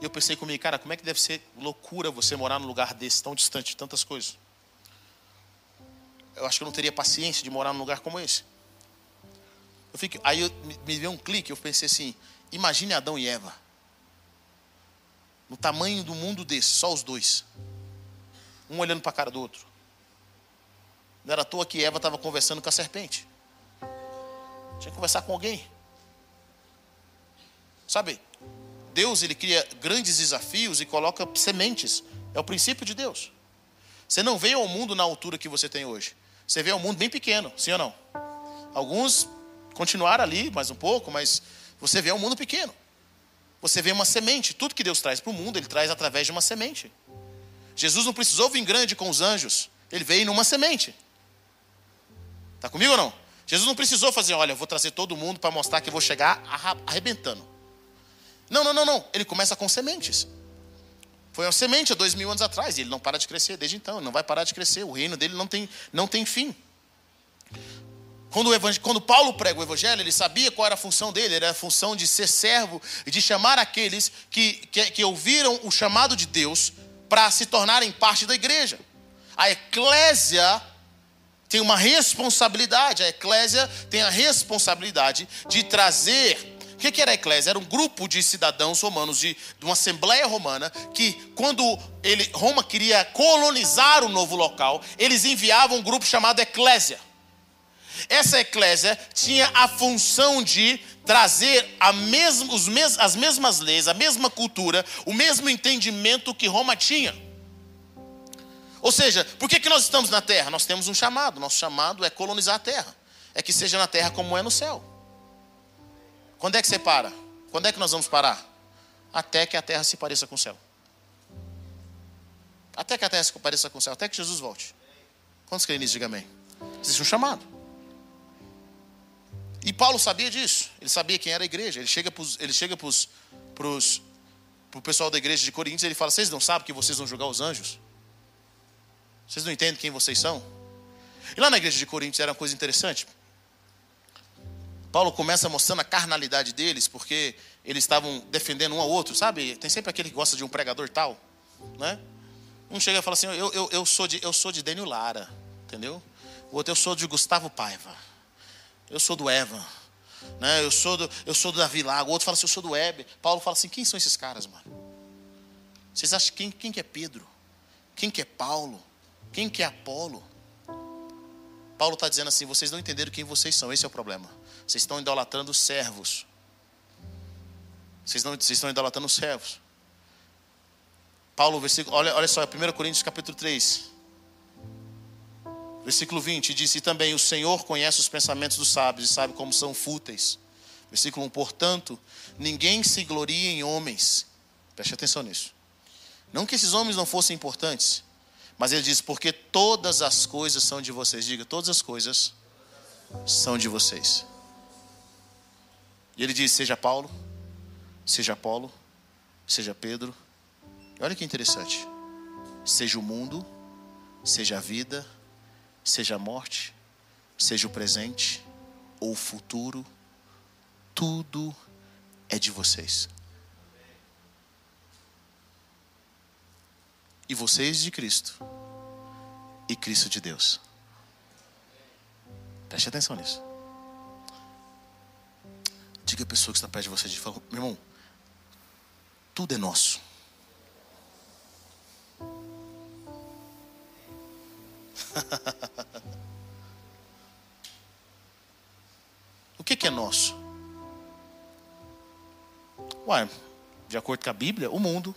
E eu pensei comigo, cara, como é que deve ser loucura você morar num lugar desse, tão distante de tantas coisas? Eu acho que eu não teria paciência de morar num lugar como esse. Eu fico, aí eu, me, veio um clique, eu pensei assim, imagine Adão e Eva no tamanho do mundo desse, só os dois. Um olhando para a cara do outro. Não era à toa que Eva estava conversando com a serpente. Tinha que conversar com alguém. Sabe, Deus ele cria grandes desafios e coloca sementes. É o princípio de Deus. Você não veio ao mundo na altura que você tem hoje. Você veio ao mundo bem pequeno, sim ou não? Alguns continuaram ali mais um pouco, mas você vê um mundo pequeno. Você vê uma semente. Tudo que Deus traz para o mundo, Ele traz através de uma semente. Jesus não precisou vir grande com os anjos. Ele veio numa semente. Está comigo ou não? Jesus não precisou fazer, olha, eu vou trazer todo mundo para mostrar que eu vou chegar arrebentando. Não, não, não, não. Ele começa com sementes. Foi uma semente há dois mil anos atrás, e ele não para de crescer desde então, ele não vai parar de crescer, o reino dele não tem, não tem fim. Quando, quando, Paulo prega o evangelho, ele sabia qual era a função dele, era a função de ser servo e de chamar aqueles que, que, que ouviram o chamado de Deus para se tornarem parte da igreja. A eclésia tem uma responsabilidade, a eclésia tem a responsabilidade de trazer. Que, que era a eclésia? Era um grupo de cidadãos romanos, de, de uma assembleia romana, que quando ele, Roma queria colonizar um novo local, eles enviavam um grupo chamado eclésia. Essa eclésia tinha a função de trazer os mes, as mesmas leis, a mesma cultura, o mesmo entendimento que Roma tinha. Ou seja, por que, que nós estamos na terra? Nós temos um chamado. Nosso chamado é colonizar a terra. É que seja na terra como é no céu. Quando é que você para? Quando é que nós vamos parar? Até que a terra se pareça com o céu. Até que a terra se pareça com o céu. Até que Jesus volte. Quantos creem nisso? Diga amém. Existe um chamado. E Paulo sabia disso. Ele sabia quem era a igreja. Ele chega para os ele chega pros, pros, pessoal da igreja de Coríntios, ele fala: Vocês não sabem que vocês vão julgar os anjos? Vocês não entendem quem vocês são? E lá na igreja de Coríntios era uma coisa interessante. Paulo começa mostrando a carnalidade deles, porque eles estavam defendendo um ao outro, sabe? Tem sempre aquele que gosta de um pregador tal, né? Um chega e fala assim: eu, eu, eu, sou de, eu sou de Daniel Lara, entendeu? O outro, eu sou de Gustavo Paiva. Eu sou do Evan. Né? Eu, sou do, eu sou do Davi Lago. O outro fala assim: eu sou do Weber. Paulo fala assim: quem são esses caras, mano? Vocês acham quem, quem que é Pedro? Quem que é Paulo? Quem que é Apolo? Paulo está dizendo assim: vocês não entenderam quem vocês são, esse é o problema. Vocês estão idolatrando servos. Vocês, não, vocês estão idolatrando servos. Paulo, versículo, olha, olha só, 1 Coríntios capítulo 3. Versículo 20 diz: E também o Senhor conhece os pensamentos dos sábios e sabe como são fúteis. Versículo 1: Portanto, ninguém se glorie em homens. Preste atenção nisso. Não que esses homens não fossem importantes, mas ele diz: Porque todas as coisas são de vocês. Diga, todas as coisas são de vocês. E ele diz: Seja Paulo, seja Apolo, seja Pedro. E olha que interessante. Seja o mundo, seja a vida, seja a morte, seja o presente ou o futuro, tudo é de vocês. E vocês de Cristo, e Cristo de Deus. Preste atenção nisso. Diga a pessoa que está perto de você, fala, meu irmão, tudo é nosso. *laughs* o que, que é nosso? Ué, de acordo com a Bíblia, o mundo,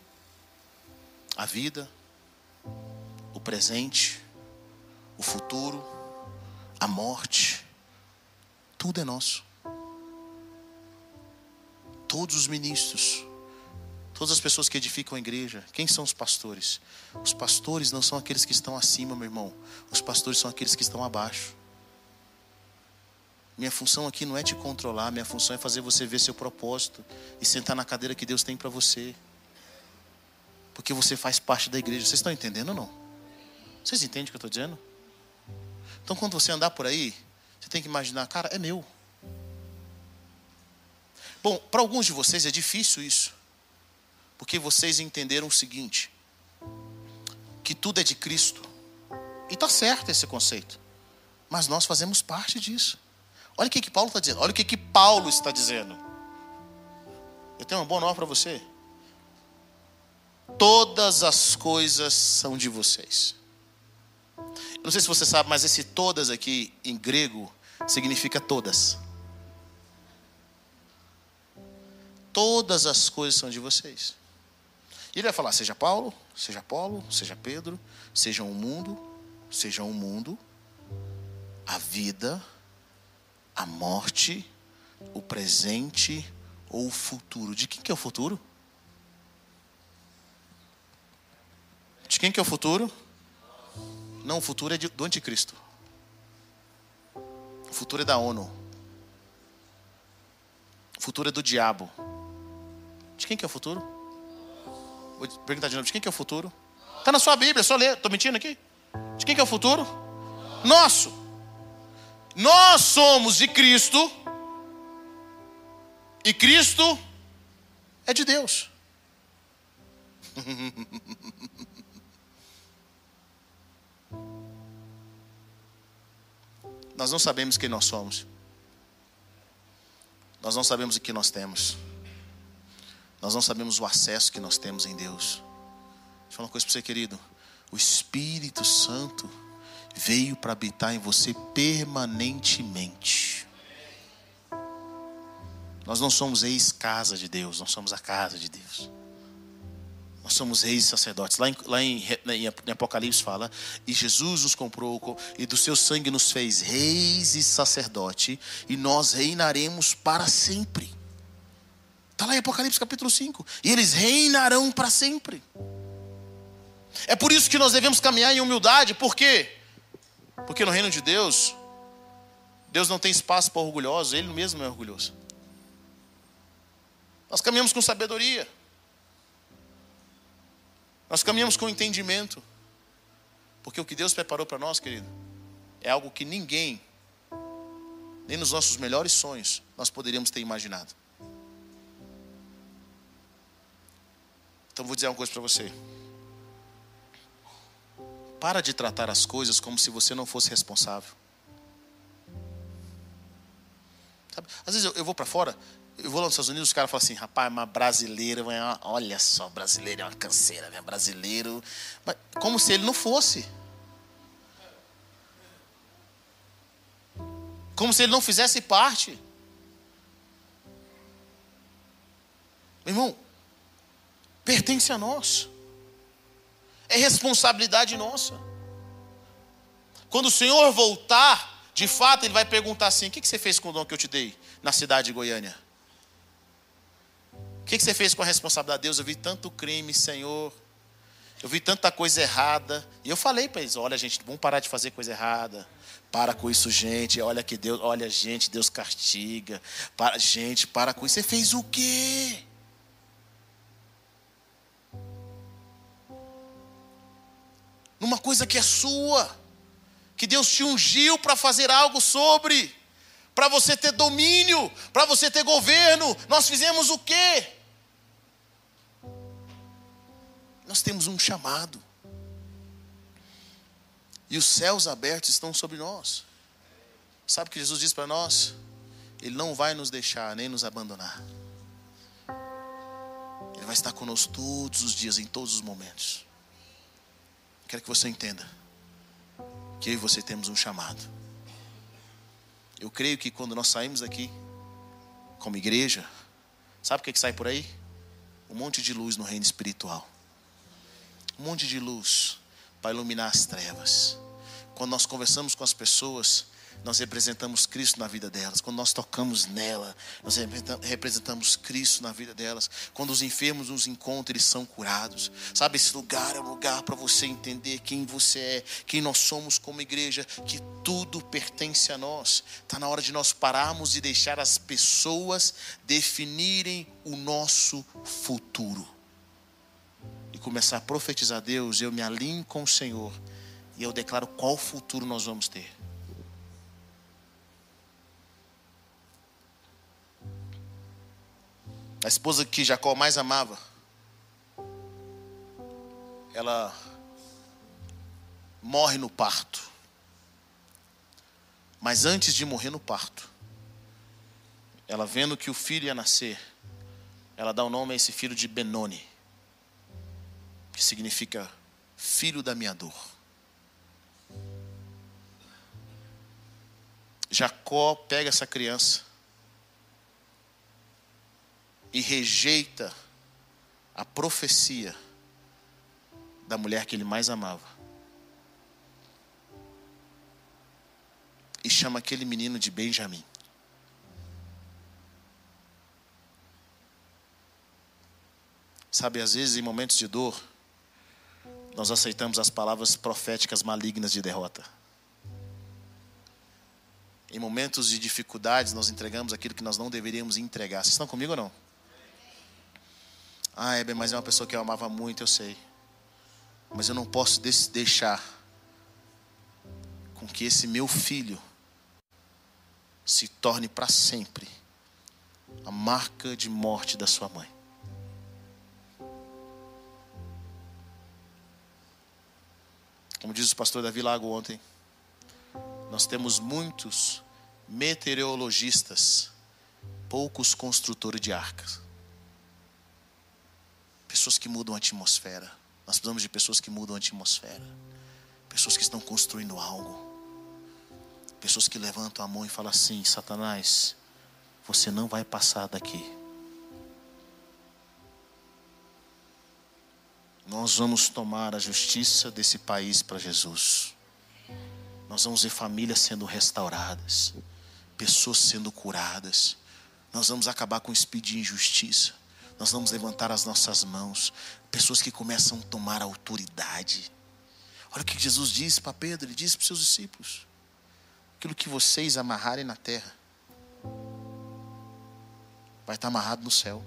a vida, o presente, o futuro, a morte, tudo é nosso. Todos os ministros, Todas as pessoas que edificam a igreja, quem são os pastores? Os pastores não são aqueles que estão acima, meu irmão. Os pastores são aqueles que estão abaixo. Minha função aqui não é te controlar, minha função é fazer você ver seu propósito e sentar na cadeira que Deus tem para você. Porque você faz parte da igreja. Vocês estão entendendo ou não? Vocês entendem o que eu estou dizendo? Então, quando você andar por aí, você tem que imaginar, cara, é meu. Bom, para alguns de vocês é difícil isso. Porque vocês entenderam o seguinte: que tudo é de Cristo. E está certo esse conceito. Mas nós fazemos parte disso. Olha o que, que Paulo está dizendo. Olha o que, que Paulo está dizendo. Eu tenho uma boa nova para você. Todas as coisas são de vocês. Eu não sei se você sabe, mas esse todas aqui em grego significa todas. Todas as coisas são de vocês. E ele vai falar: seja Paulo, seja Apolo, seja Pedro, seja o um mundo, seja o um mundo, a vida, a morte, o presente ou o futuro. De quem que é o futuro? De quem que é o futuro? Não, o futuro é do anticristo. O futuro é da ONU. O futuro é do diabo. De quem que é o futuro? Vou perguntar de novo: de quem que é o futuro? Está na sua Bíblia, é só ler. Estou mentindo aqui? De quem que é o futuro? Nosso. Nós somos de Cristo. E Cristo é de Deus. *laughs* nós não sabemos quem nós somos. Nós não sabemos o que nós temos. Nós não sabemos o acesso que nós temos em Deus. Deixa eu falar uma coisa para você, querido. O Espírito Santo veio para habitar em você permanentemente. Nós não somos ex-casa de Deus, nós somos a casa de Deus. Nós somos reis e sacerdotes. Lá em, lá em, em Apocalipse fala: E Jesus nos comprou, e do seu sangue nos fez reis e sacerdote, e nós reinaremos para sempre. Está lá em Apocalipse capítulo 5. E eles reinarão para sempre. É por isso que nós devemos caminhar em humildade, por quê? Porque no reino de Deus, Deus não tem espaço para orgulhosos, Ele mesmo é orgulhoso. Nós caminhamos com sabedoria. Nós caminhamos com entendimento. Porque o que Deus preparou para nós, querido, é algo que ninguém, nem nos nossos melhores sonhos, nós poderíamos ter imaginado. Então vou dizer uma coisa para você. Para de tratar as coisas como se você não fosse responsável. Sabe? Às vezes eu, eu vou para fora, eu vou lá nos Estados Unidos, os caras falam assim, rapaz, mas brasileiro, olha só, brasileiro é uma canseira, né? brasileiro. Mas, como se ele não fosse. Como se ele não fizesse parte. Meu irmão, pertence a nós. É responsabilidade nossa. Quando o Senhor voltar, de fato, Ele vai perguntar assim: o que você fez com o dom que eu te dei na cidade de Goiânia? O que você fez com a responsabilidade? Deus, eu vi tanto crime, Senhor. Eu vi tanta coisa errada. E eu falei para eles: olha, gente, vamos parar de fazer coisa errada. Para com isso, gente. Olha que Deus, olha, gente, Deus castiga. Para, gente, para com isso. Você fez o quê? Numa coisa que é sua, que Deus te ungiu para fazer algo sobre, para você ter domínio, para você ter governo. Nós fizemos o quê? Nós temos um chamado. E os céus abertos estão sobre nós. Sabe o que Jesus diz para nós? Ele não vai nos deixar nem nos abandonar. Ele vai estar conosco todos os dias, em todos os momentos. Quero que você entenda que eu e você temos um chamado. Eu creio que quando nós saímos daqui, como igreja, sabe o que, é que sai por aí? Um monte de luz no reino espiritual um monte de luz para iluminar as trevas. Quando nós conversamos com as pessoas, nós representamos Cristo na vida delas. Quando nós tocamos nela, nós representamos Cristo na vida delas. Quando os enfermos nos encontram, eles são curados. Sabe, esse lugar é um lugar para você entender quem você é, quem nós somos como igreja, que tudo pertence a nós. Está na hora de nós pararmos e deixar as pessoas definirem o nosso futuro e começar a profetizar Deus, eu me alinho com o Senhor e eu declaro qual futuro nós vamos ter. A esposa que Jacó mais amava, ela morre no parto. Mas antes de morrer no parto, ela vendo que o filho ia nascer, ela dá o nome a esse filho de Benoni que significa filho da minha dor. Jacó pega essa criança e rejeita a profecia da mulher que ele mais amava. E chama aquele menino de Benjamim. Sabe, às vezes em momentos de dor, nós aceitamos as palavras proféticas malignas de derrota. Em momentos de dificuldades, nós entregamos aquilo que nós não deveríamos entregar. Vocês estão comigo ou não? Ah, Eber, mas é uma pessoa que eu amava muito, eu sei. Mas eu não posso deixar com que esse meu filho se torne para sempre a marca de morte da sua mãe. Como diz o pastor Davi Lago ontem, nós temos muitos meteorologistas, poucos construtores de arcas. Pessoas que mudam a atmosfera. Nós precisamos de pessoas que mudam a atmosfera. Pessoas que estão construindo algo. Pessoas que levantam a mão e falam assim: Satanás, você não vai passar daqui. nós vamos tomar a justiça desse país para Jesus. Nós vamos ver famílias sendo restauradas, pessoas sendo curadas. Nós vamos acabar com o espírito de injustiça. Nós vamos levantar as nossas mãos. Pessoas que começam a tomar autoridade. Olha o que Jesus disse para Pedro: Ele disse para os seus discípulos: Aquilo que vocês amarrarem na terra, vai estar amarrado no céu.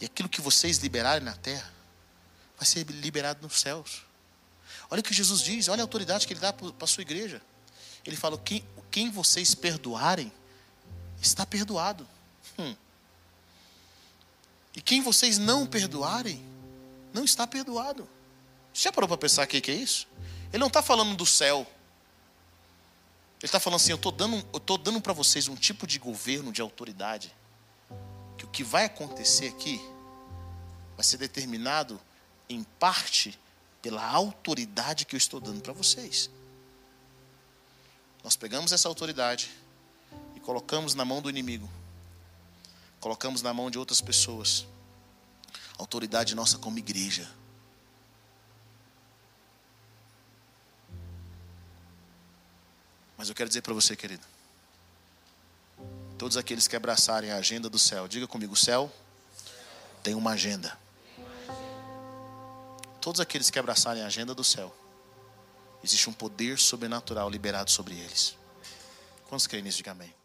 E aquilo que vocês liberarem na terra, vai ser liberado nos céus. Olha o que Jesus diz, olha a autoridade que ele dá para a sua igreja. Ele fala: quem, quem vocês perdoarem, está perdoado. Hum. E quem vocês não perdoarem, não está perdoado. Você já parou para pensar o que é isso? Ele não está falando do céu. Ele está falando assim: eu estou dando, eu dando para vocês um tipo de governo, de autoridade, que o que vai acontecer aqui vai ser determinado em parte pela autoridade que eu estou dando para vocês. Nós pegamos essa autoridade e colocamos na mão do inimigo, colocamos na mão de outras pessoas, autoridade nossa como igreja. Mas eu quero dizer para você, querido, todos aqueles que abraçarem a agenda do céu, diga comigo: o céu tem uma agenda. Todos aqueles que abraçarem a agenda do céu, existe um poder sobrenatural liberado sobre eles. Quantos creem nisso? Diga amém.